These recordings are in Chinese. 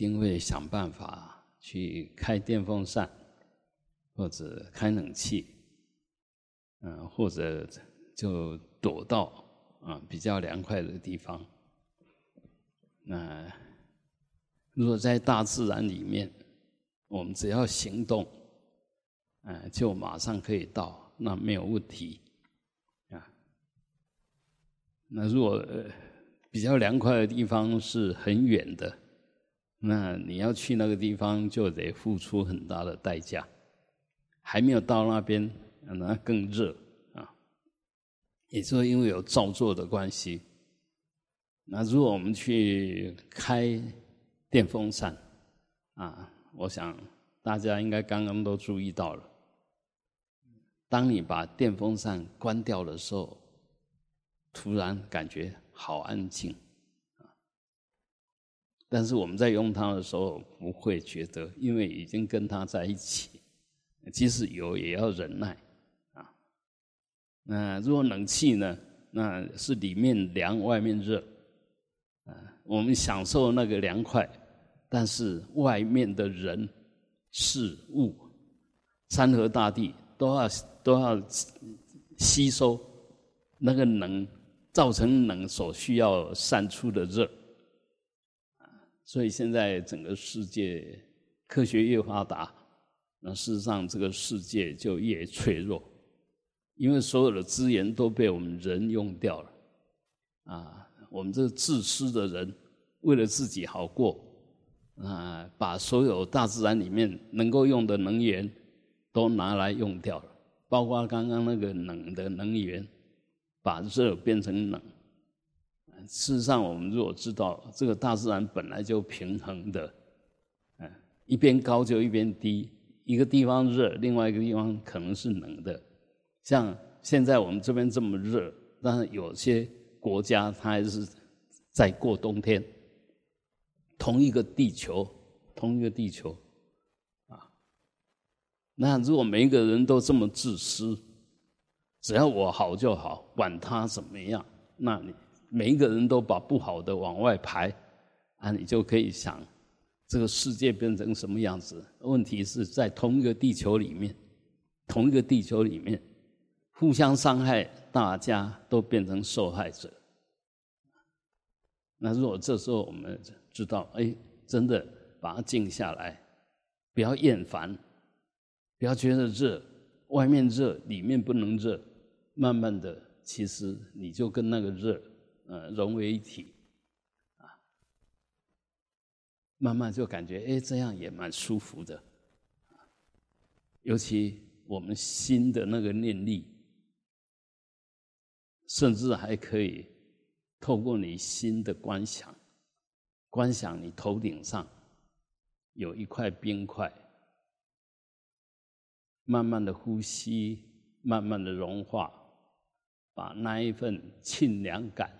定会想办法去开电风扇，或者开冷气，嗯，或者就躲到啊比较凉快的地方。那如果在大自然里面，我们只要行动，嗯，就马上可以到，那没有问题啊。那如果比较凉快的地方是很远的，那你要去那个地方就得付出很大的代价。还没有到那边，那更热啊。也就是因为有造作的关系。那如果我们去开电风扇啊，我想大家应该刚刚都注意到了，当你把电风扇关掉的时候，突然感觉。好安静，但是我们在用它的时候不会觉得，因为已经跟它在一起，即使有也要忍耐，啊。那如果冷气呢？那是里面凉，外面热，啊，我们享受那个凉快，但是外面的人、事物、山河大地都要都要吸收那个能。造成冷所需要散出的热，所以现在整个世界科学越发达，那事实上这个世界就越脆弱，因为所有的资源都被我们人用掉了，啊，我们这自私的人为了自己好过，啊，把所有大自然里面能够用的能源都拿来用掉了，包括刚刚那个冷的能源。把热变成冷。事实上，我们如果知道这个大自然本来就平衡的，嗯，一边高就一边低，一个地方热，另外一个地方可能是冷的。像现在我们这边这么热，但是有些国家它还是在过冬天。同一个地球，同一个地球，啊，那如果每一个人都这么自私。只要我好就好，管他怎么样。那你每一个人都把不好的往外排，啊，你就可以想，这个世界变成什么样子？问题是在同一个地球里面，同一个地球里面，互相伤害，大家都变成受害者。那如果这时候我们知道，哎，真的把它静下来，不要厌烦，不要觉得热，外面热，里面不能热。慢慢的，其实你就跟那个热，呃，融为一体，啊，慢慢就感觉，哎，这样也蛮舒服的，尤其我们心的那个念力，甚至还可以透过你心的观想，观想你头顶上有一块冰块，慢慢的呼吸，慢慢的融化。把那一份沁凉感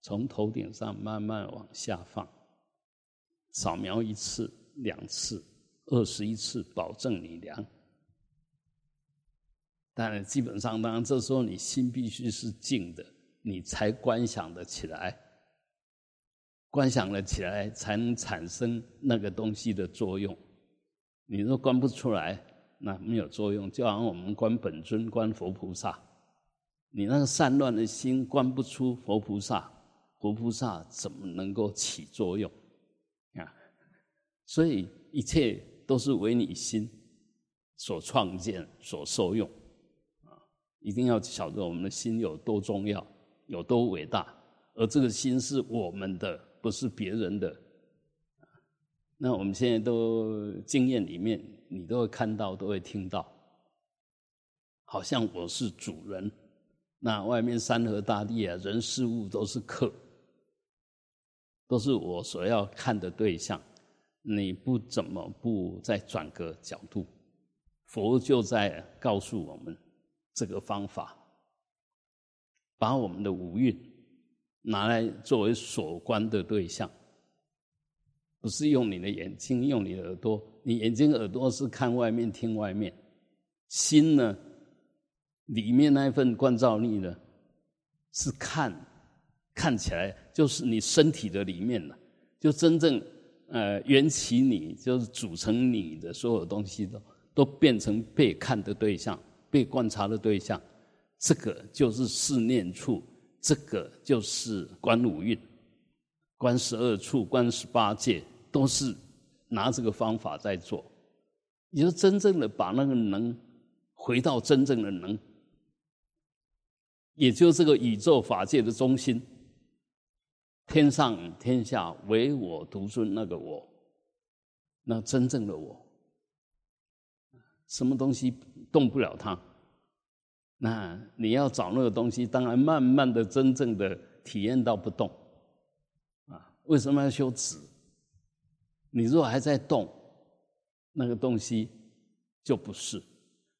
从头顶上慢慢往下放，扫描一次、两次、二十一次，保证你凉。但基本上，当然这时候你心必须是静的，你才观想的起来，观想了起来，才能产生那个东西的作用。你若观不出来，那没有作用。就好像我们观本尊、观佛菩萨。你那个散乱的心观不出佛菩萨，佛菩萨怎么能够起作用啊？所以一切都是为你心所创建、所受用啊！一定要晓得我们的心有多重要，有多伟大，而这个心是我们的，不是别人的。那我们现在都经验里面，你都会看到，都会听到，好像我是主人。那外面山河大地啊，人事物都是客，都是我所要看的对象。你不怎么不再转个角度？佛就在告诉我们这个方法：把我们的五蕴拿来作为所观的对象，不是用你的眼睛，用你的耳朵。你眼睛、耳朵是看外面、听外面，心呢？里面那份关照力呢，是看，看起来就是你身体的里面了，就真正呃缘起你，就是组成你的所有东西都都变成被看的对象、被观察的对象，这个就是四念处，这个就是观五蕴、观十二处、观十八界，都是拿这个方法在做，也就真正的把那个能回到真正的能。也就这个宇宙法界的中心，天上天下唯我独尊，那个我，那真正的我，什么东西动不了它？那你要找那个东西，当然慢慢的、真正的体验到不动。啊，为什么要修止？你如果还在动，那个东西就不是。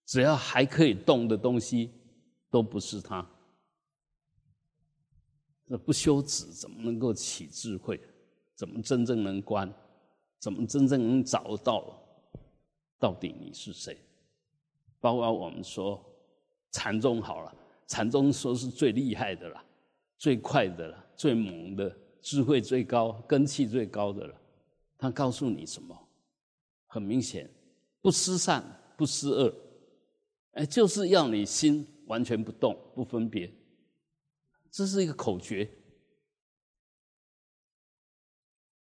只要还可以动的东西，都不是它。那不修止，怎么能够起智慧？怎么真正能观？怎么真正能找到到底你是谁？包括我们说禅宗好了，禅宗说是最厉害的了，最快的了，最猛的，智慧最高，根气最高的了。他告诉你什么？很明显，不思善，不思恶，哎，就是要你心完全不动，不分别。这是一个口诀，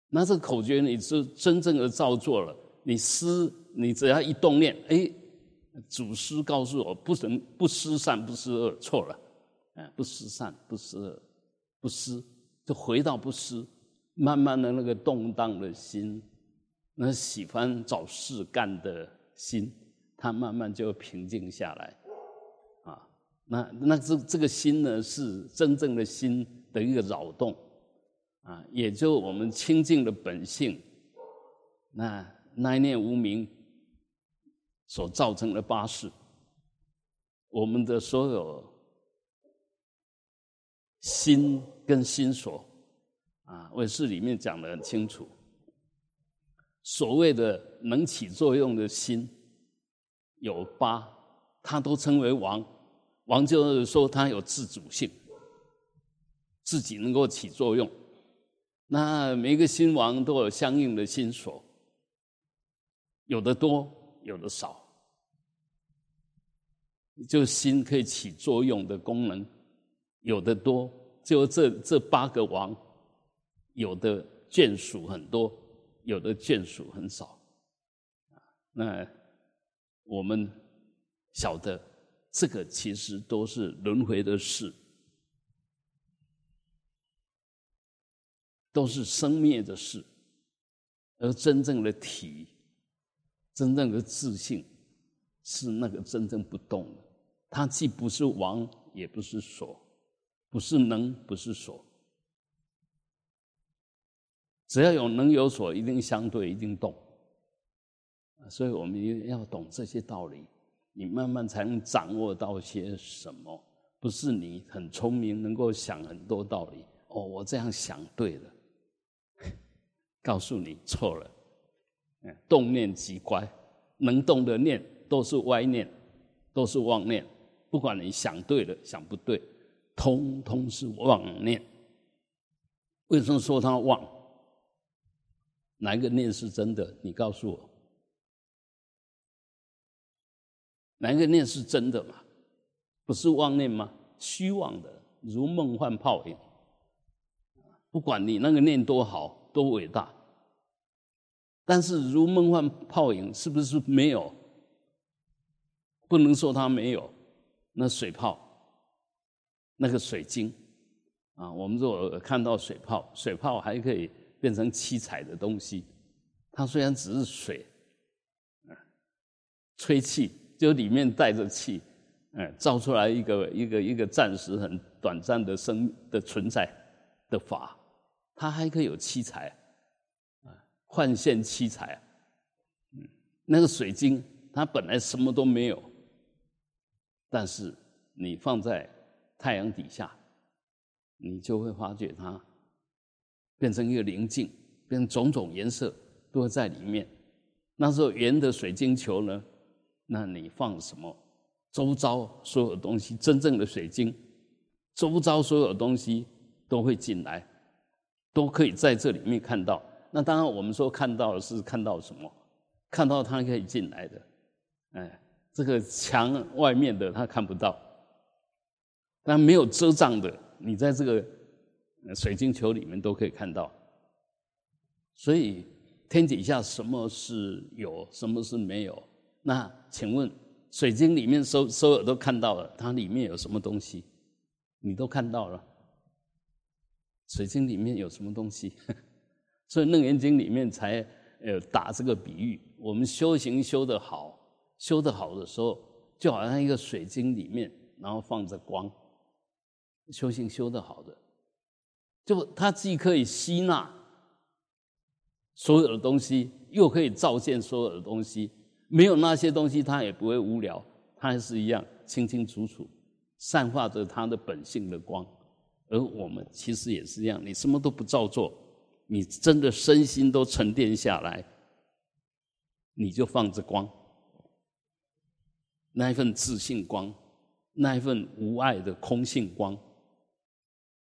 那这个口诀你是真正的照做了，你思，你只要一动念，哎，祖师告诉我不能不思善不思恶，错了，哎，不思善不思恶，不思就回到不思，慢慢的那个动荡的心，那喜欢找事干的心，它慢慢就平静下来。那那这这个心呢，是真正的心的一个扰动，啊，也就我们清净的本性，那那一念无明所造成的八事，我们的所有心跟心所，啊，为是里面讲的很清楚，所谓的能起作用的心有八，它都称为王。王就是说，他有自主性，自己能够起作用。那每个新王都有相应的心所，有的多，有的少，就心可以起作用的功能，有的多，就这这八个王，有的眷属很多，有的眷属很少。那我们晓得。这个其实都是轮回的事，都是生灭的事，而真正的体、真正的自信，是那个真正不动的。它既不是王，也不是所，不是能，不是所。只要有能有所，一定相对，一定动。所以我们要懂这些道理。你慢慢才能掌握到些什么？不是你很聪明，能够想很多道理。哦，我这样想对了，告诉你错了。嗯动念即乖，能动的念都是歪念，都是妄念。不管你想对了，想不对，通通是妄念。为什么说它妄？哪一个念是真的？你告诉我。哪个念是真的嘛？不是妄念吗？虚妄的，如梦幻泡影。不管你那个念多好，多伟大，但是如梦幻泡影，是不是没有？不能说它没有。那水泡，那个水晶啊，我们如果看到水泡，水泡还可以变成七彩的东西。它虽然只是水，吹气。就里面带着气，嗯，造出来一个一个一个暂时很短暂的生的存在的法，它还可以有七彩，啊，幻现七彩，嗯，那个水晶它本来什么都没有，但是你放在太阳底下，你就会发觉它变成一个灵镜，变成种种颜色都在里面。那时候圆的水晶球呢？那你放什么？周遭所有东西，真正的水晶，周遭所有东西都会进来，都可以在这里面看到。那当然我们说看到的是看到什么？看到他可以进来的，哎，这个墙外面的他看不到，但没有遮障的，你在这个水晶球里面都可以看到。所以天底下什么是有，什么是没有？那请问水晶里面所所有都看到了，它里面有什么东西？你都看到了。水晶里面有什么东西？所以《楞严经》里面才呃打这个比喻。我们修行修得好，修得好的时候，就好像一个水晶里面，然后放着光。修行修得好的，就它既可以吸纳所有的东西，又可以照见所有的东西。没有那些东西，他也不会无聊，他还是一样清清楚楚，散发着他的本性的光。而我们其实也是一样，你什么都不照做，你真的身心都沉淀下来，你就放着光，那一份自信光，那一份无爱的空性光，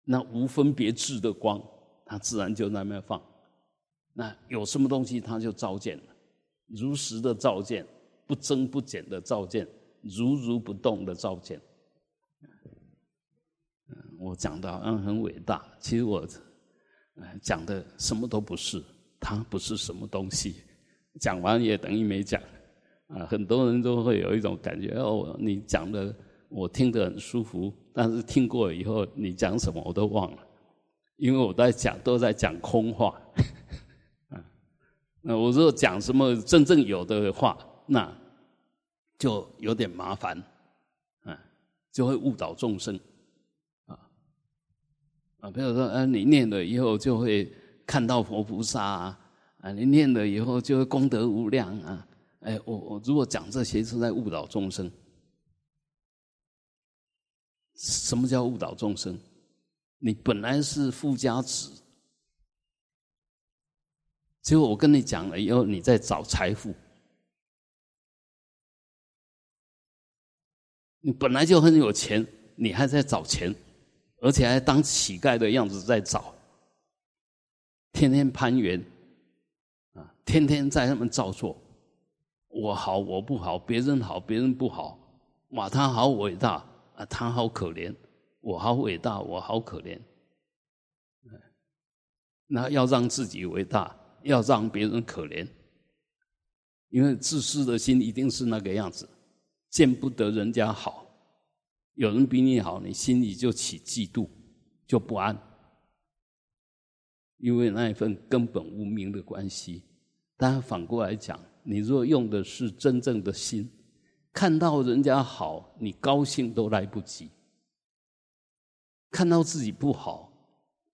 那无分别智的光，它自然就那么放。那有什么东西，它就照见，如实的照见，不增不减的照见，如如不动的照见。我讲的好像很伟大，其实我讲的什么都不是，它不是什么东西，讲完也等于没讲啊。很多人都会有一种感觉哦，你讲的我听得很舒服，但是听过以后你讲什么我都忘了，因为我在讲都在讲空话。那我如果讲什么真正有的话，那就有点麻烦啊，就会误导众生。啊啊，比如说，啊，你念了以后就会看到佛菩萨啊，啊，你念了以后就会功德无量啊，哎，我我如果讲这些是在误导众生。什么叫误导众生？你本来是富家子，结果我跟你讲了以后，你在找财富，你本来就很有钱，你还在找钱。而且还当乞丐的样子在找，天天攀援，啊，天天在他们照做，我好我不好，别人好别人不好，哇，他好伟大啊，他好可怜，我好伟大，我好可怜，那要让自己伟大，要让别人可怜，因为自私的心一定是那个样子，见不得人家好。有人比你好，你心里就起嫉妒，就不安，因为那一份根本无名的关系。但反过来讲，你若用的是真正的心，看到人家好，你高兴都来不及；看到自己不好，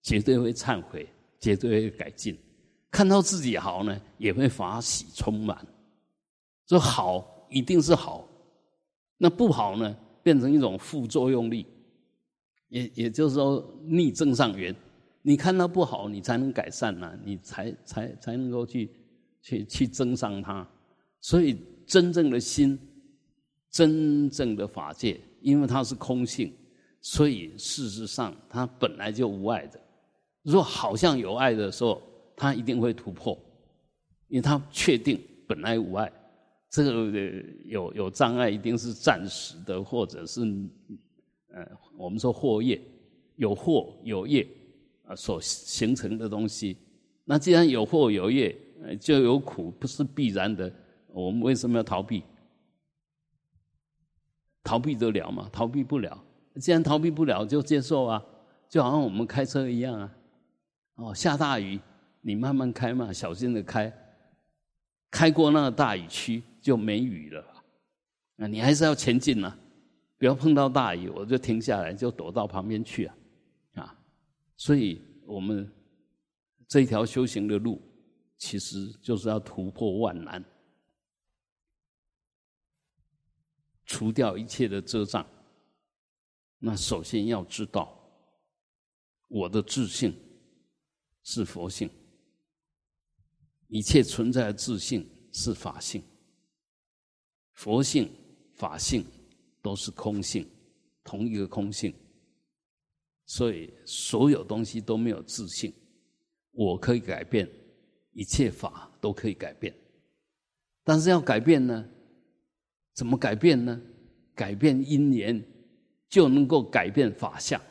绝对会忏悔，绝对会改进；看到自己好呢，也会法喜充满。说好一定是好，那不好呢？变成一种副作用力，也也就是说逆增上缘。你看到不好，你才能改善呢，你才才才能够去去去增上它。所以真正的心，真正的法界，因为它是空性，所以事实上它本来就无爱的。如果好像有爱的时候，它一定会突破，因为它确定本来无碍。这个有有障碍，一定是暂时的，或者是，呃，我们说祸业，有祸有业啊所形成的东西。那既然有祸有业，就有苦，不是必然的。我们为什么要逃避？逃避得了吗？逃避不了。既然逃避不了，就接受啊，就好像我们开车一样啊。哦，下大雨，你慢慢开嘛，小心的开。开过那个大雨区。就没雨了，啊，你还是要前进呢，不要碰到大雨，我就停下来，就躲到旁边去啊，啊，所以我们这一条修行的路，其实就是要突破万难，除掉一切的遮障。那首先要知道，我的自信是佛性，一切存在的自信是法性。佛性、法性都是空性，同一个空性，所以所有东西都没有自性。我可以改变，一切法都可以改变，但是要改变呢？怎么改变呢？改变因缘，就能够改变法相。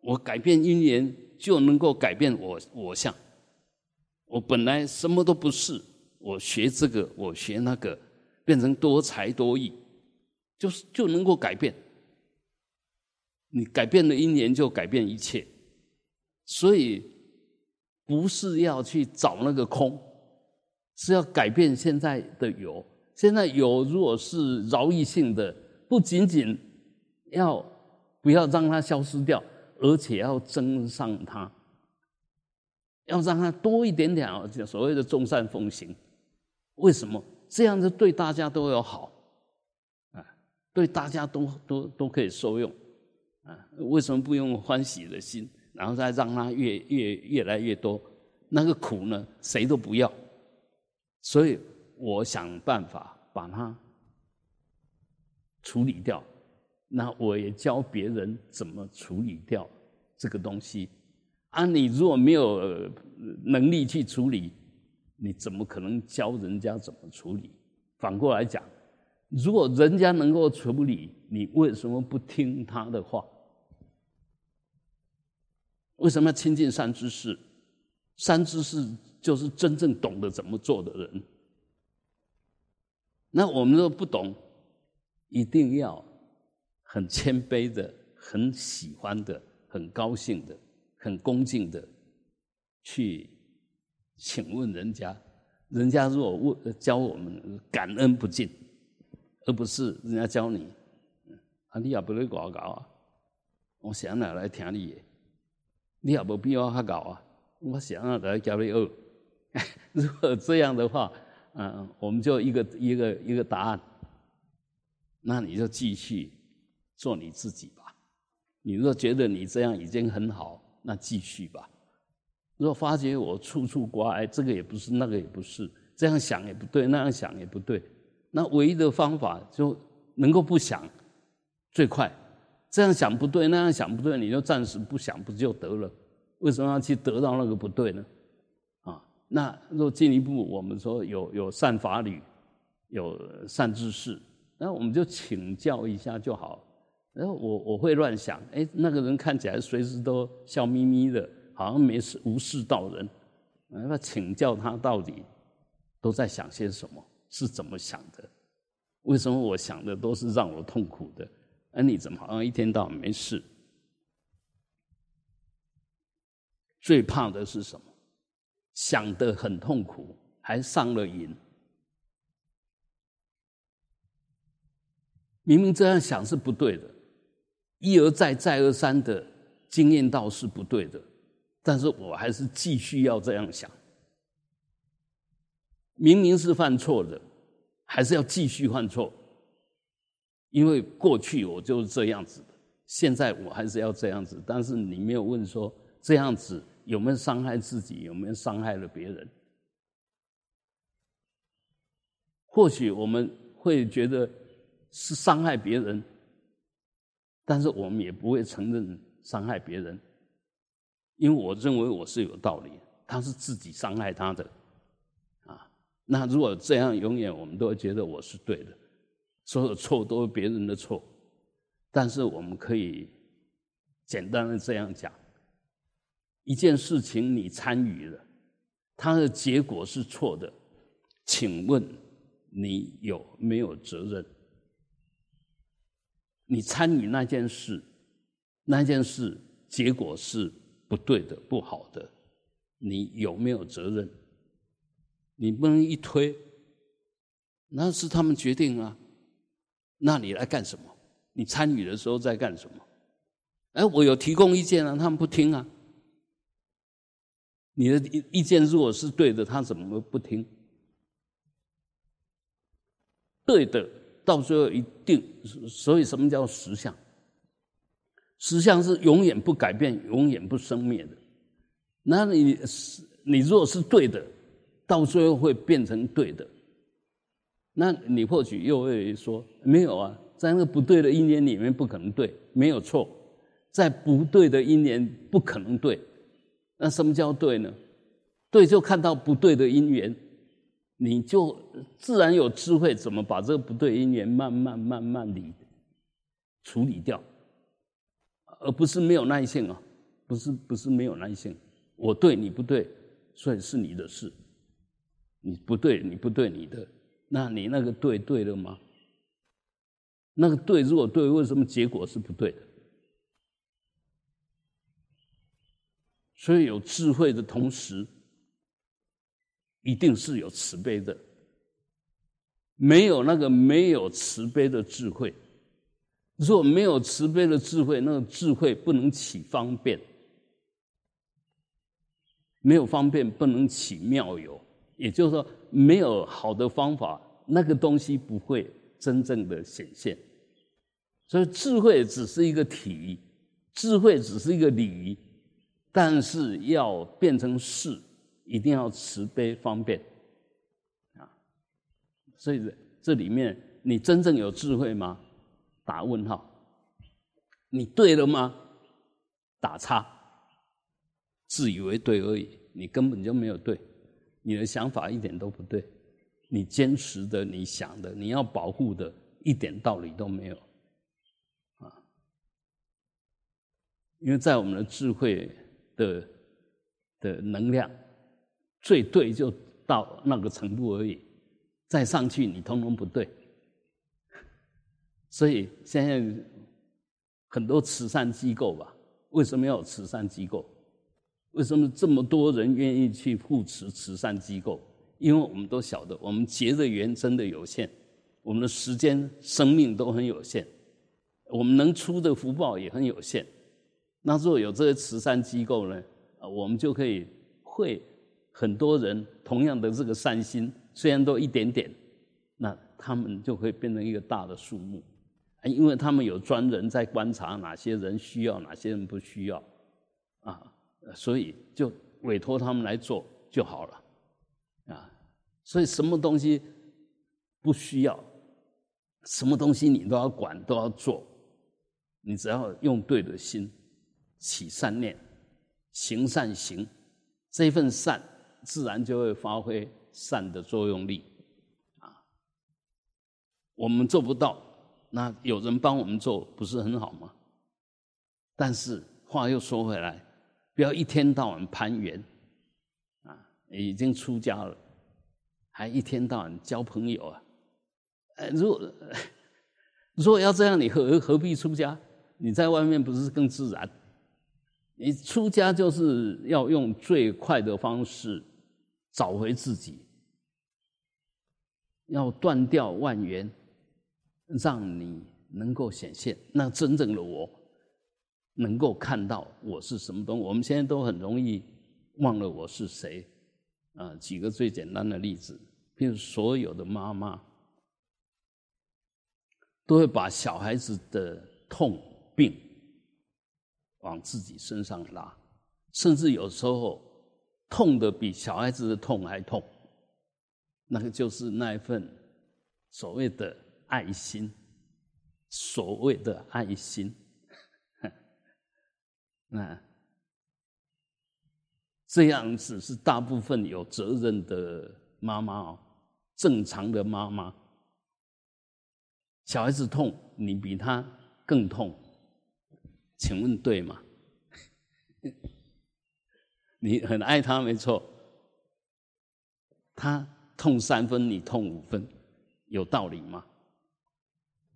我改变因缘，就能够改变我我相。我本来什么都不是，我学这个，我学那个，变成多才多艺，就是就能够改变。你改变了因缘，就改变一切。所以不是要去找那个空，是要改变现在的有。现在有如果是饶益性的，不仅仅要不要让它消失掉，而且要增上它。要让他多一点点，所谓的众善奉行。为什么这样子对大家都有好啊？对大家都都都可以受用啊？为什么不用欢喜的心，然后再让他越越越来越多？那个苦呢，谁都不要。所以我想办法把它处理掉。那我也教别人怎么处理掉这个东西。啊，你如果没有能力去处理，你怎么可能教人家怎么处理？反过来讲，如果人家能够处理，你为什么不听他的话？为什么要亲近善知识？善知识就是真正懂得怎么做的人。那我们都不懂，一定要很谦卑的、很喜欢的、很高兴的。很恭敬的去请问人家，人家如果问教我们感恩不尽，而不是人家教你，啊，你也不会搞搞啊，我想哪来听你的，你也不必要他搞啊，我想哪来教你二。如果这样的话，嗯，我们就一个一个一个答案，那你就继续做你自己吧。你若觉得你这样已经很好。那继续吧。若发觉我处处挂碍，这个也不是，那个也不是，这样想也不对，那样想也不对，那唯一的方法就能够不想最快。这样想不对，那样想不对，你就暂时不想，不就得了？为什么要去得到那个不对呢？啊，那若进一步，我们说有有善法侣，有善知识，那我们就请教一下就好。然后我我会乱想，哎，那个人看起来随时都笑眯眯的，好像没事无事到人。那请教他到底都在想些什么，是怎么想的？为什么我想的都是让我痛苦的？而你怎么好像一天到晚没事？最怕的是什么？想得很痛苦，还上了瘾。明明这样想是不对的。一而再、再而三的经验到是不对的，但是我还是继续要这样想。明明是犯错的，还是要继续犯错，因为过去我就是这样子的，现在我还是要这样子。但是你没有问说这样子有没有伤害自己，有没有伤害了别人？或许我们会觉得是伤害别人。但是我们也不会承认伤害别人，因为我认为我是有道理，他是自己伤害他的，啊，那如果这样，永远我们都会觉得我是对的，所有错都是别人的错。但是我们可以简单的这样讲：一件事情你参与了，它的结果是错的，请问你有没有责任？你参与那件事，那件事结果是不对的、不好的，你有没有责任？你不能一推，那是他们决定啊，那你来干什么？你参与的时候在干什么？哎，我有提供意见啊，他们不听啊。你的意意见如果是对的，他怎么不听？对的。到最后一定，所以什么叫实相？实相是永远不改变、永远不生灭的。那你是你如果是对的，到最后会变成对的。那你或许又会说没有啊，在那个不对的因缘里面不可能对，没有错，在不对的因缘不可能对。那什么叫对呢？对，就看到不对的因缘，你就自然有智慧，怎么把这个不对因缘慢慢慢慢理处理掉，而不是没有耐性啊，不是不是没有耐性，我对你不对，所以是你的事，你不对你不对你的，那你那个对对了吗？那个对如果对，为什么结果是不对的？所以有智慧的同时。一定是有慈悲的，没有那个没有慈悲的智慧。如果没有慈悲的智慧，那个智慧不能起方便，没有方便不能起妙有。也就是说，没有好的方法，那个东西不会真正的显现。所以，智慧只是一个体，智慧只是一个理，但是要变成事。一定要慈悲方便，啊，所以这里面你真正有智慧吗？打问号。你对了吗？打叉。自以为对而已，你根本就没有对，你的想法一点都不对，你坚持的、你想的、你要保护的，一点道理都没有，啊，因为在我们的智慧的的能量。最对就到那个程度而已，再上去你通通不对。所以现在很多慈善机构吧，为什么要有慈善机构？为什么这么多人愿意去扶持慈善机构？因为我们都晓得，我们结的缘真的有限，我们的时间、生命都很有限，我们能出的福报也很有限。那如果有这些慈善机构呢？啊，我们就可以会。很多人同样的这个善心，虽然都一点点，那他们就会变成一个大的数目，啊因为他们有专人在观察哪些人需要，哪些人不需要，啊，所以就委托他们来做就好了，啊，所以什么东西不需要，什么东西你都要管都要做，你只要用对的心，起善念，行善行，这份善。自然就会发挥善的作用力，啊，我们做不到，那有人帮我们做，不是很好吗？但是话又说回来，不要一天到晚攀缘，啊，已经出家了，还一天到晚交朋友啊，呃，如果 如果要这样，你何何必出家？你在外面不是更自然？你出家就是要用最快的方式。找回自己，要断掉万缘，让你能够显现那真正的我，能够看到我是什么东西。我们现在都很容易忘了我是谁啊！举个最简单的例子，譬如所有的妈妈都会把小孩子的痛病往自己身上拉，甚至有时候。痛的比小孩子的痛还痛，那个就是那一份所谓的爱心，所谓的爱心。那这样子是大部分有责任的妈妈哦，正常的妈妈，小孩子痛，你比他更痛，请问对吗？你很爱他，没错。他痛三分，你痛五分，有道理吗？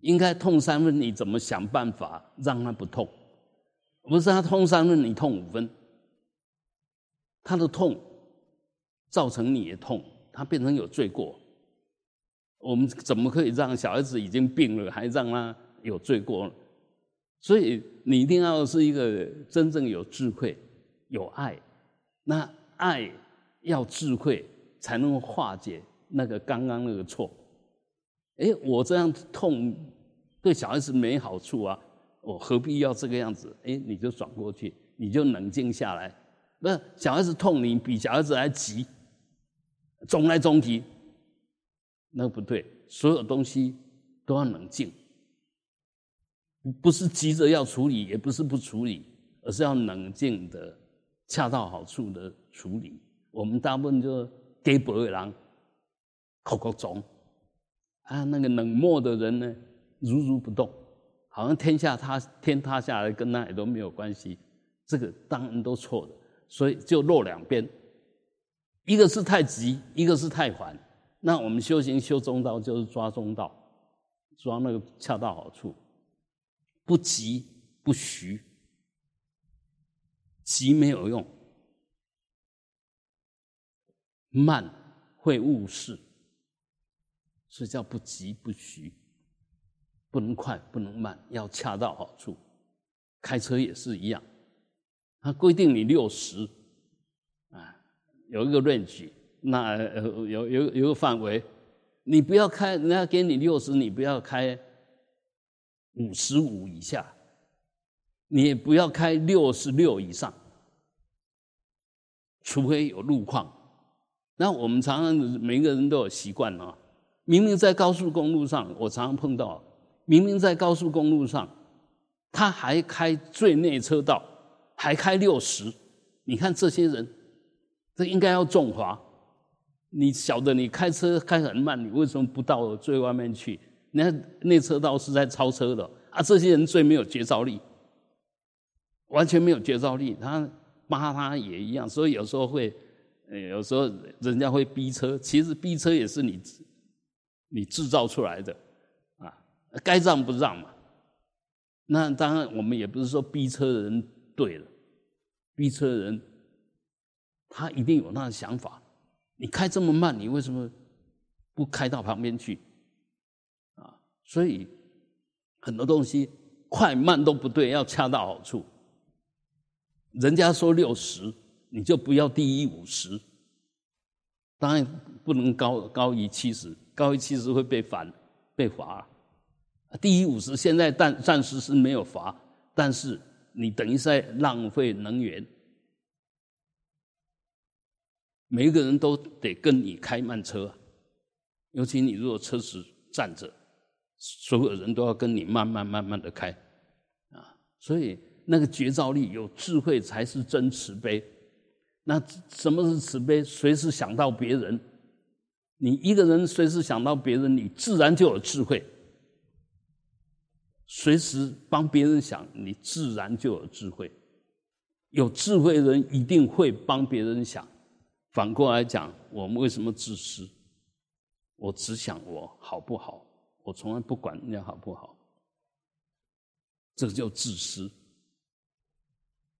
应该痛三分，你怎么想办法让他不痛？不是他痛三分，你痛五分。他的痛造成你的痛，他变成有罪过。我们怎么可以让小孩子已经病了，还让他有罪过？所以你一定要是一个真正有智慧、有爱。那爱要智慧，才能化解那个刚刚那个错。哎，我这样痛对小孩子没好处啊，我何必要这个样子？哎，你就转过去，你就冷静下来。不是小孩子痛，你比小孩子还急，总来总去，那不对。所有东西都要冷静，不是急着要处理，也不是不处理，而是要冷静的。恰到好处的处理，我们大部分就给薄的人，口口中，啊，那个冷漠的人呢，如如不动，好像天下塌天塌下来跟那也都没有关系。这个当然都错的，所以就落两边，一个是太急，一个是太缓。那我们修行修中道，就是抓中道，抓那个恰到好处，不急不徐，急没有用，慢会误事，所以叫不急不徐，不能快不能慢，要恰到好处。开车也是一样，他规定你六十，啊，有一个 range。那有有有个范围，你不要开，人家给你六十，你不要开五十五以下，你也不要开六十六以上，除非有路况。那我们常常每个人都有习惯啊，明明在高速公路上，我常常碰到，明明在高速公路上，他还开最内车道，还开六十，你看这些人，这应该要重罚。你晓得，你开车开很慢，你为什么不到最外面去？那内车道是在超车的啊！这些人最没有绝招力，完全没有绝招力。他骂他也一样，所以有时候会，有时候人家会逼车，其实逼车也是你你制造出来的啊！该让不让嘛？那当然，我们也不是说逼车的人对了，逼车的人他一定有他的想法。你开这么慢，你为什么不开到旁边去？啊，所以很多东西快慢都不对，要恰到好处。人家说六十，你就不要低于五十。当然不能高高于七十，高于七十会被罚被罚。低于五十，现在暂暂时是没有罚，但是你等于在浪费能源。每一个人都得跟你开慢车，尤其你如果车子站着，所有人都要跟你慢慢慢慢的开，啊，所以那个觉照力有智慧才是真慈悲。那什么是慈悲？随时想到别人，你一个人随时想到别人，你自然就有智慧。随时帮别人想，你自然就有智慧。有智慧人一定会帮别人想。反过来讲，我们为什么自私？我只想我好不好，我从来不管人家好不好，这个叫自私。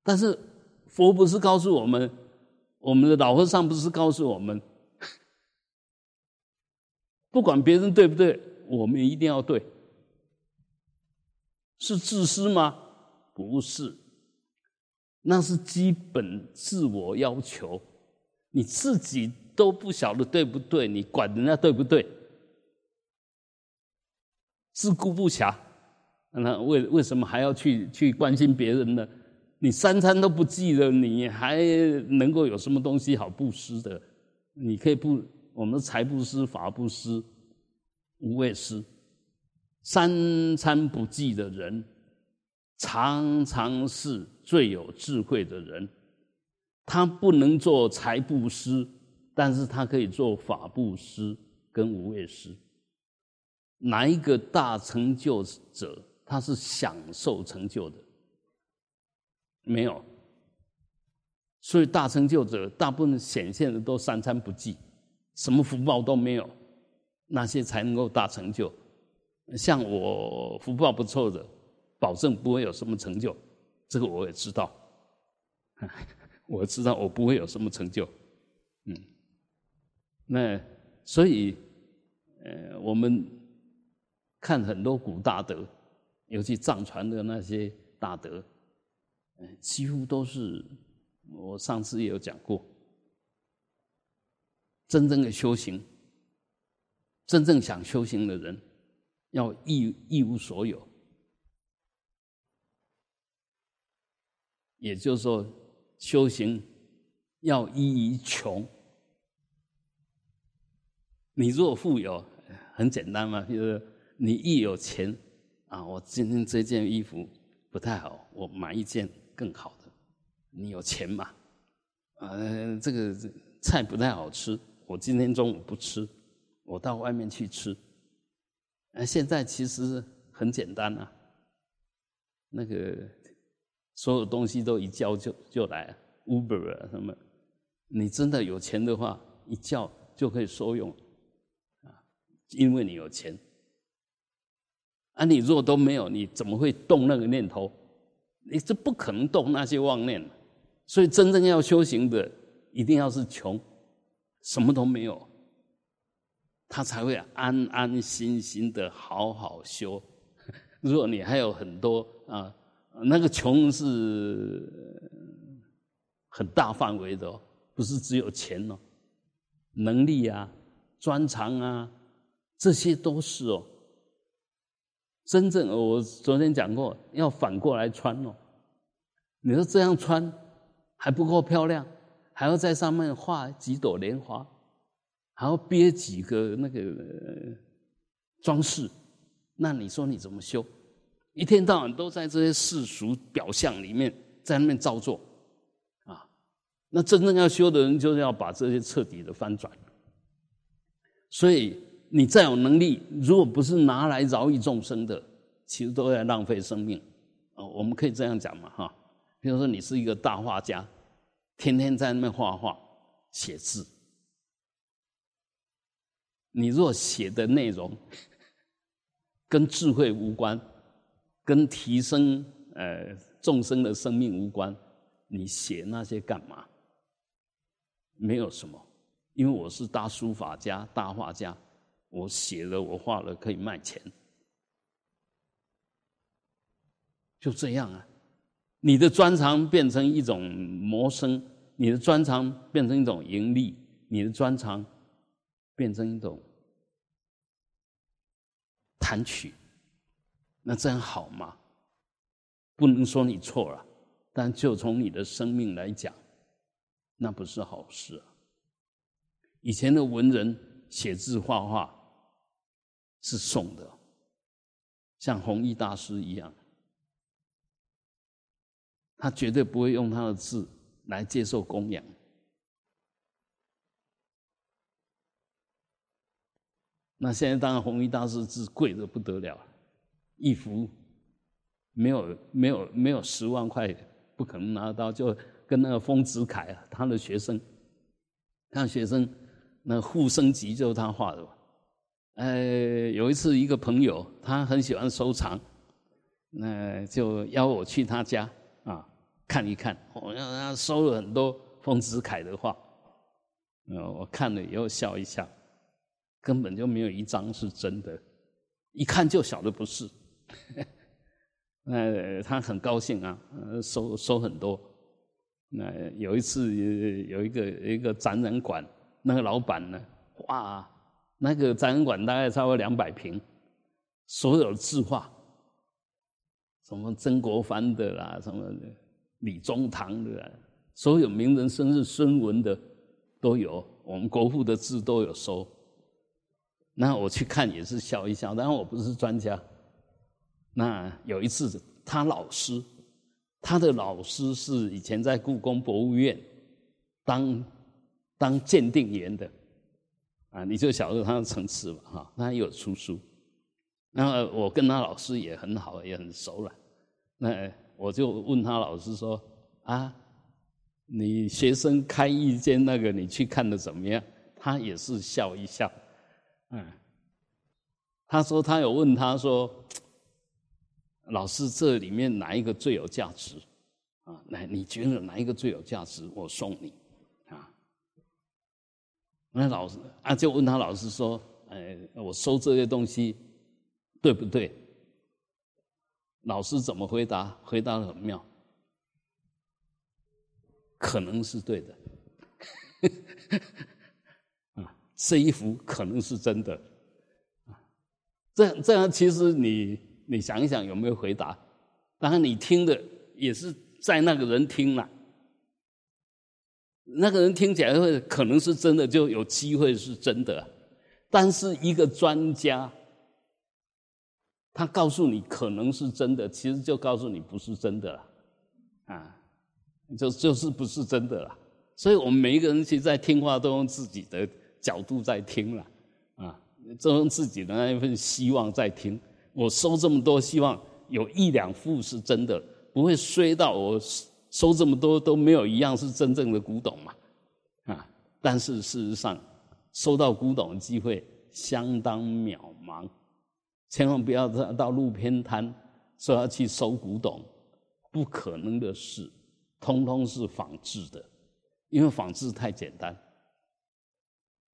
但是佛不是告诉我们，我们的老和尚不是告诉我们，不管别人对不对，我们一定要对，是自私吗？不是，那是基本自我要求。你自己都不晓得对不对，你管人家对不对？自顾不暇，那为为什么还要去去关心别人呢？你三餐都不记得，你还能够有什么东西好布施的？你可以布我们财布施、法布施、无畏施。三餐不记的人，常常是最有智慧的人。他不能做财布施，但是他可以做法布施跟无畏施。哪一个大成就者，他是享受成就的？没有。所以大成就者大部分显现的都三餐不济，什么福报都没有，那些才能够大成就。像我福报不错的，保证不会有什么成就，这个我也知道。我知道我不会有什么成就，嗯，那所以，呃，我们看很多古大德，尤其藏传的那些大德，嗯，几乎都是我上次也有讲过，真正的修行，真正想修行的人，要一一无所有，也就是说。修行要依于穷。你若富有，很简单嘛，就是你一有钱啊，我今天这件衣服不太好，我买一件更好的。你有钱嘛？呃，这个菜不太好吃，我今天中午不吃，我到外面去吃。啊现在其实很简单啊，那个所有东西都一叫就就来，Uber 啊什么，你真的有钱的话，一叫就可以收用，啊，因为你有钱。啊，你如果都没有，你怎么会动那个念头？你这不可能动那些妄念。所以真正要修行的，一定要是穷，什么都没有，他才会安安心心的好好修。如果你还有很多啊，那个穷是很大范围的哦，不是只有钱哦，能力啊、专长啊，这些都是哦。真正我昨天讲过，要反过来穿哦。你说这样穿还不够漂亮，还要在上面画几朵莲花，还要憋几个那个装饰，那你说你怎么修？一天到晚都在这些世俗表象里面在那边造作啊！那真正要修的人，就是要把这些彻底的翻转。所以。你再有能力，如果不是拿来饶益众生的，其实都在浪费生命。哦，我们可以这样讲嘛，哈。比如说，你是一个大画家，天天在那边画画、写字，你若写的内容 跟智慧无关，跟提升呃众生的生命无关，你写那些干嘛？没有什么，因为我是大书法家、大画家。我写了，我画了，可以卖钱，就这样啊。你的专长变成一种谋生，你的专长变成一种盈利，你的专长变成一种谈取，那这样好吗？不能说你错了，但就从你的生命来讲，那不是好事。以前的文人写字画画。是送的，像弘一大师一样，他绝对不会用他的字来接受供养。那现在当然，弘一大师字贵的不得了，一幅没有没有没有十万块不可能拿得到，就跟那个丰子恺啊，他的学生，他的学生那护生集就是他画的吧。呃，有一次一个朋友，他很喜欢收藏，那就邀我去他家啊看一看。我让他收了很多丰子恺的画，呃，我看了以后笑一笑，根本就没有一张是真的，一看就晓得不是。那他很高兴啊，收收很多。那有一次有一个一个展览馆，那个老板呢，哇！那个展览馆大概超过两百平，所有的字画，什么曾国藩的啦，什么李中堂的啦，所有名人生日孙文的都有，我们国父的字都有收。那我去看也是笑一笑，当然我不是专家。那有一次，他老师，他的老师是以前在故宫博物院当当鉴定员的。啊，你就晓得他的层次嘛，哈，他有出书，那我跟他老师也很好，也很熟了。那我就问他老师说：“啊，你学生开一间那个，你去看的怎么样？”他也是笑一笑，嗯，他说他有问他说：“老师，这里面哪一个最有价值？啊，来，你觉得哪一个最有价值？我送你。”那老师啊，就问他老师说：“哎，我收这些东西对不对？”老师怎么回答？回答的很妙，可能是对的。啊，这一幅可能是真的。啊，这样这样，其实你你想一想，有没有回答？当然，你听的也是在那个人听了。那个人听起来会可能是真的，就有机会是真的。但是一个专家，他告诉你可能是真的，其实就告诉你不是真的了，啊，就就是不是真的了。所以我们每一个人其实，在听话都用自己的角度在听了，啊，都用自己的那一份希望在听。我收这么多，希望有一两副是真的，不会衰到我收这么多都没有一样是真正的古董嘛，啊！但是事实上，收到古董的机会相当渺茫，千万不要到到路边摊说要去收古董，不可能的事，通通是仿制的。因为仿制太简单，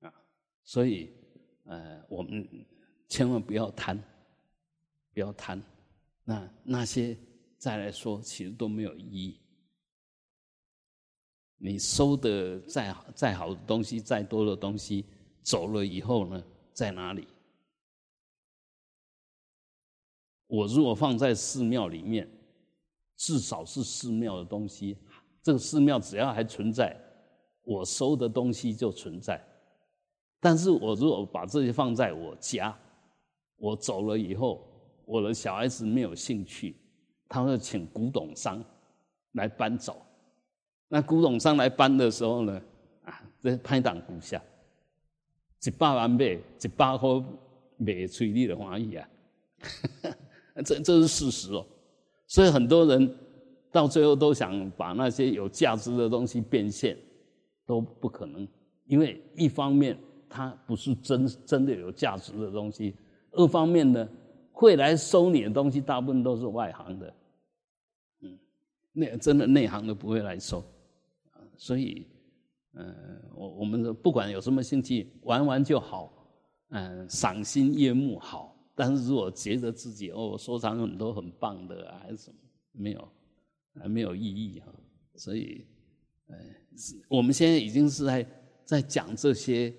啊，所以，呃，我们千万不要贪，不要贪，那那些再来说，其实都没有意义。你收的再好再好的东西，再多的东西，走了以后呢，在哪里？我如果放在寺庙里面，至少是寺庙的东西，这个寺庙只要还存在。我收的东西就存在，但是我如果把这些放在我家，我走了以后，我的小孩子没有兴趣，他会请古董商来搬走。那古董商来搬的时候呢，啊，这拍档股下，一百万买，一百块卖出你的欢喜啊，这这是事实哦。所以很多人到最后都想把那些有价值的东西变现。都不可能，因为一方面它不是真真的有价值的东西，二方面呢，会来收你的东西大部分都是外行的，嗯，内真的内行的不会来收，所以，嗯，我我们不管有什么兴趣玩玩就好，嗯，赏心悦目好，但是如果觉得自己哦收藏很多很棒的还是什么，没有，还没有意义哈，所以。我们现在已经是在在讲这些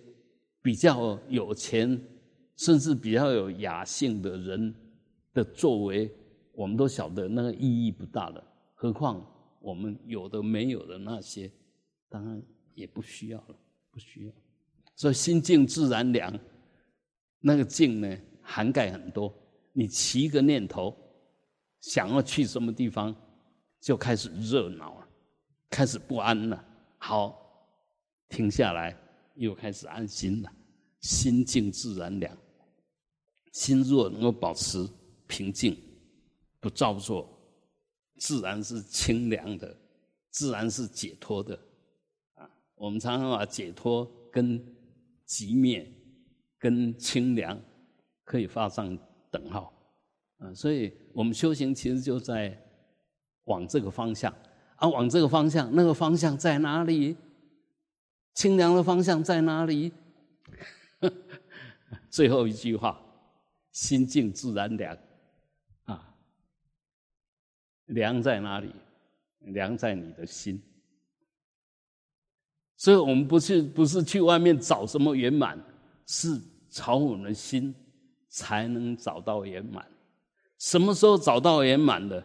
比较有钱，甚至比较有雅兴的人的作为，我们都晓得那个意义不大了。何况我们有的没有的那些，当然也不需要了，不需要。所以心静自然凉，那个静呢，涵盖很多。你起一个念头，想要去什么地方，就开始热闹了，开始不安了。好，停下来，又开始安心了。心静自然凉，心若能够保持平静，不造作，自然是清凉的，自然是解脱的。我们常常把解脱跟寂灭、跟清凉可以画上等号。啊，所以我们修行其实就在往这个方向。啊，往这个方向，那个方向在哪里？清凉的方向在哪里？最后一句话：心静自然凉。啊，凉在哪里？凉在你的心。所以我们不是不是去外面找什么圆满，是朝我们的心才能找到圆满。什么时候找到圆满的？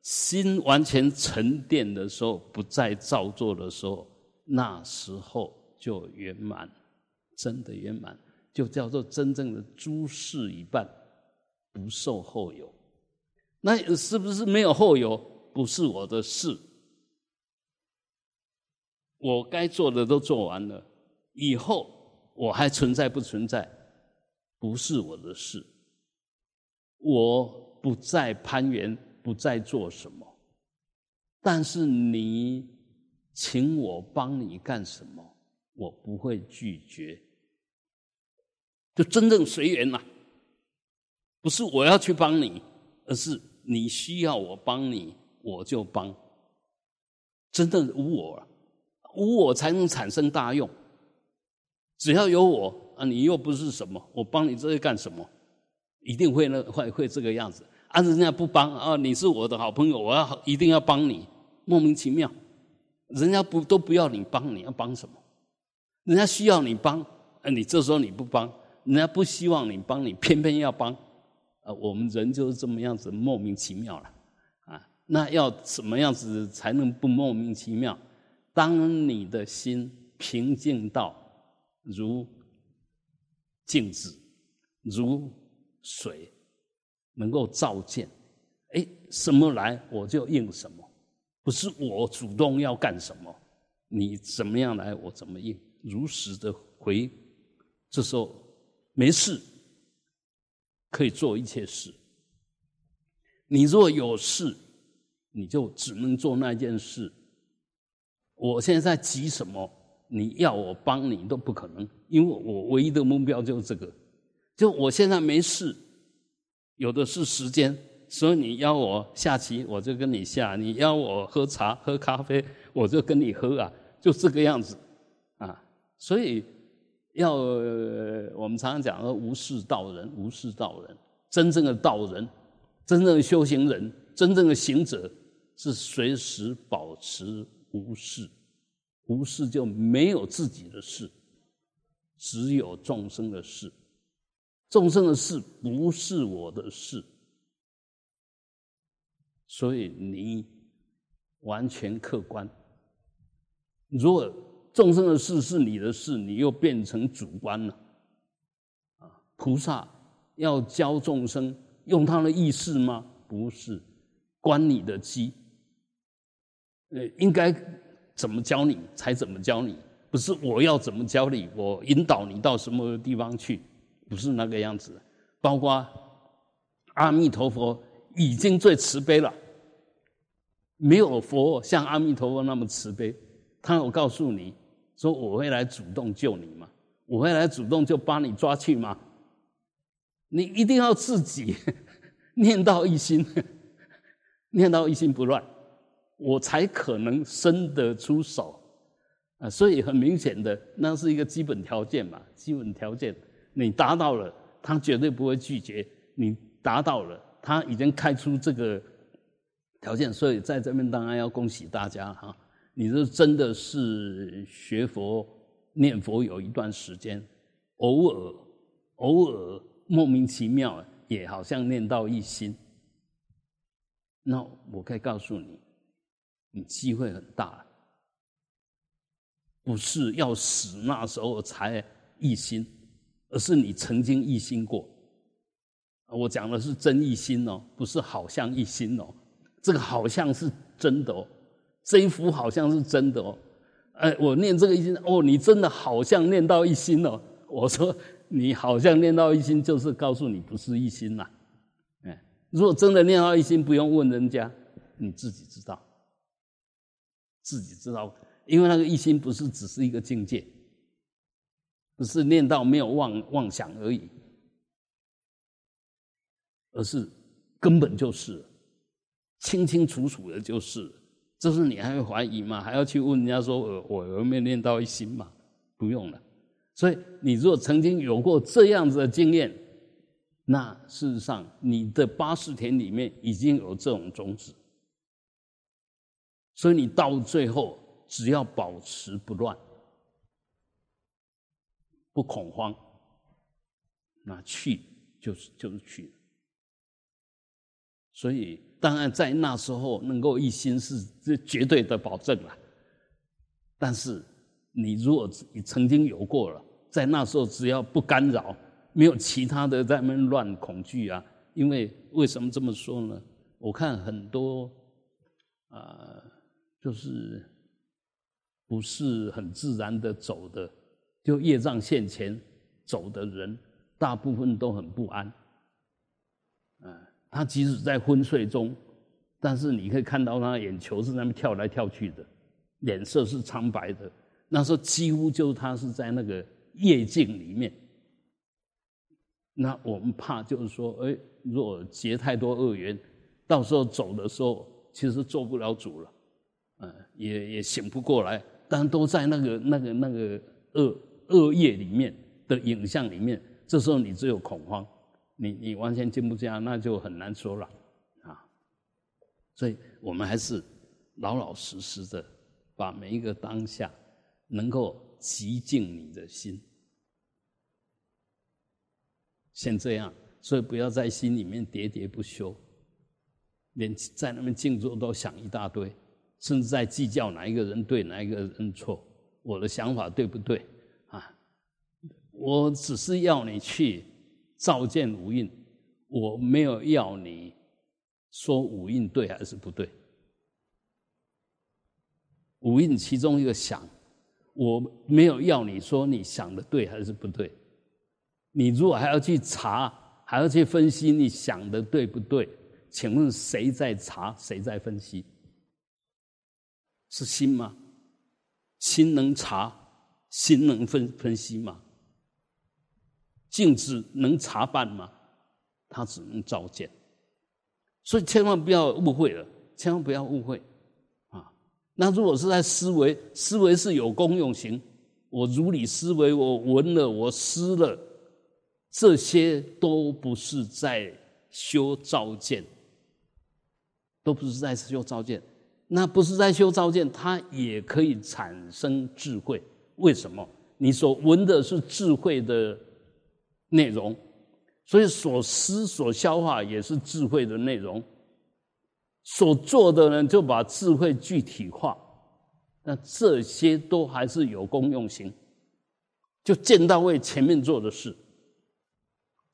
心完全沉淀的时候，不再造作的时候，那时候就圆满，真的圆满，就叫做真正的诸事已办，不受后有。那是不是没有后有？不是我的事，我该做的都做完了，以后我还存在不存在？不是我的事，我不再攀缘。不再做什么，但是你请我帮你干什么，我不会拒绝，就真正随缘呐。不是我要去帮你，而是你需要我帮你，我就帮。真正无我，无我才能产生大用。只要有我啊，你又不是什么，我帮你这些干什么？一定会那会会这个样子。啊，人家不帮啊！你是我的好朋友，我要一定要帮你，莫名其妙。人家不都不要你帮，你要帮什么？人家需要你帮，啊，你这时候你不帮，人家不希望你帮，你偏偏要帮。啊，我们人就是这么样子，莫名其妙了。啊，那要什么样子才能不莫名其妙？当你的心平静到如镜子，如水。能够照见，哎，什么来我就应什么，不是我主动要干什么，你怎么样来，我怎么应，如实的回。这时候没事，可以做一切事。你若有事，你就只能做那件事。我现在急什么？你要我帮你都不可能，因为我唯一的目标就是这个。就我现在没事，有的是时间，所以你要我下棋，我就跟你下；你要我喝茶、喝咖啡，我就跟你喝啊，就这个样子啊。所以要我们常常讲说，无事道人，无事道人，真正的道人，真正的修行人，真正的行者，是随时保持无事。无事就没有自己的事，只有众生的事。众生的事不是我的事，所以你完全客观。如果众生的事是你的事，你又变成主观了。啊，菩萨要教众生用他的意识吗？不是，关你的机。呃，应该。怎么教你才怎么教你，不是我要怎么教你，我引导你到什么地方去，不是那个样子。包括阿弥陀佛已经最慈悲了，没有佛像阿弥陀佛那么慈悲。他有告诉你说我会来主动救你吗？我会来主动就把你抓去吗？你一定要自己 念到一心，念到一心不乱。我才可能伸得出手啊！所以很明显的，那是一个基本条件嘛。基本条件你达到了，他绝对不会拒绝。你达到了，他已经开出这个条件，所以在这边当然要恭喜大家哈！你这真的是学佛念佛有一段时间，偶尔偶尔莫名其妙也好像念到一心，那我可以告诉你。你机会很大，不是要死那时候才一心，而是你曾经一心过。我讲的是真一心哦，不是好像一心哦。这个好像是真的哦，这一幅好像是真的哦。哎，我念这个一心哦，你真的好像念到一心哦。我说你好像念到一心，就是告诉你不是一心呐。哎，如果真的念到一心，不用问人家，你自己知道。自己知道，因为那个一心不是只是一个境界，不是念到没有妄妄想而已，而是根本就是清清楚楚的，就是。这是你还会怀疑吗？还要去问人家说我我有没有念到一心吗？不用了。所以你如果曾经有过这样子的经验，那事实上你的八十田里面已经有这种种子。所以你到最后，只要保持不乱、不恐慌，那去就是就是去。所以当然在那时候能够一心是这绝对的保证了。但是你如果你曾经有过了，在那时候只要不干扰，没有其他的在那乱恐惧啊。因为为什么这么说呢？我看很多啊。就是不是很自然的走的，就业障现前走的人，大部分都很不安。嗯，他即使在昏睡中，但是你可以看到他眼球是那么跳来跳去的，脸色是苍白的。那时候几乎就是他是在那个业境里面。那我们怕就是说，哎，若结太多恶缘，到时候走的时候，其实做不了主了。嗯，也也醒不过来，但都在那个那个那个恶恶业里面的影像里面，这时候你只有恐慌，你你完全进不家，那就很难说了啊。所以我们还是老老实实的，把每一个当下能够极静你的心，先这样。所以不要在心里面喋喋不休，连在那边静坐都想一大堆。甚至在计较哪一个人对，哪一个人错，我的想法对不对？啊，我只是要你去照见五蕴，我没有要你说五蕴对还是不对。五蕴其中一个想，我没有要你说你想的对还是不对。你如果还要去查，还要去分析你想的对不对？请问谁在查？谁在分析？是心吗？心能查，心能分分析吗？镜子能查办吗？它只能照见。所以千万不要误会了，千万不要误会啊！那如果是在思维，思维是有功用行。我如理思维，我闻了，我思了，这些都不是在修照见，都不是在修照见。那不是在修造见，它也可以产生智慧。为什么？你所闻的是智慧的内容，所以所思所消化也是智慧的内容。所做的呢，就把智慧具体化。那这些都还是有功用性，就见到位前面做的事，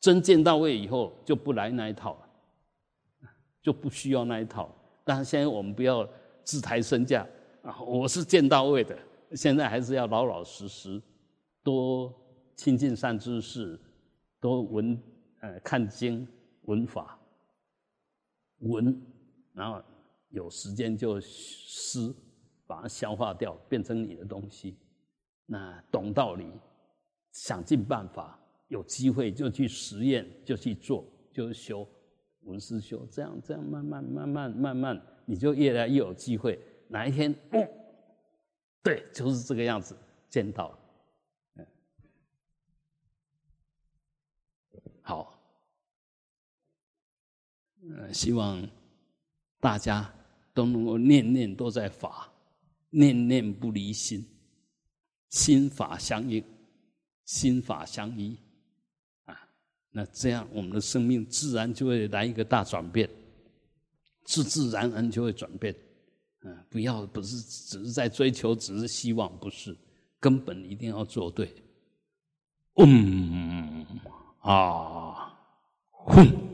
真见到位以后就不来那一套了，就不需要那一套。但是现在我们不要。自抬身价啊！我是见到位的，现在还是要老老实实，多亲近善知识，多闻呃看经闻法，闻，然后有时间就思，把它消化掉，变成你的东西。那懂道理，想尽办法，有机会就去实验，就去做，就修，闻思修，这样这样慢慢慢慢慢慢。你就越来越有机会，哪一天，对，就是这个样子，见到，嗯，好，嗯，希望大家都能够念念都在法，念念不离心，心法相应，心法相依，啊，那这样我们的生命自然就会来一个大转变。自自然然就会转变，嗯，不要不是只是在追求，只是希望，不是根本一定要做对。嗯啊，哼。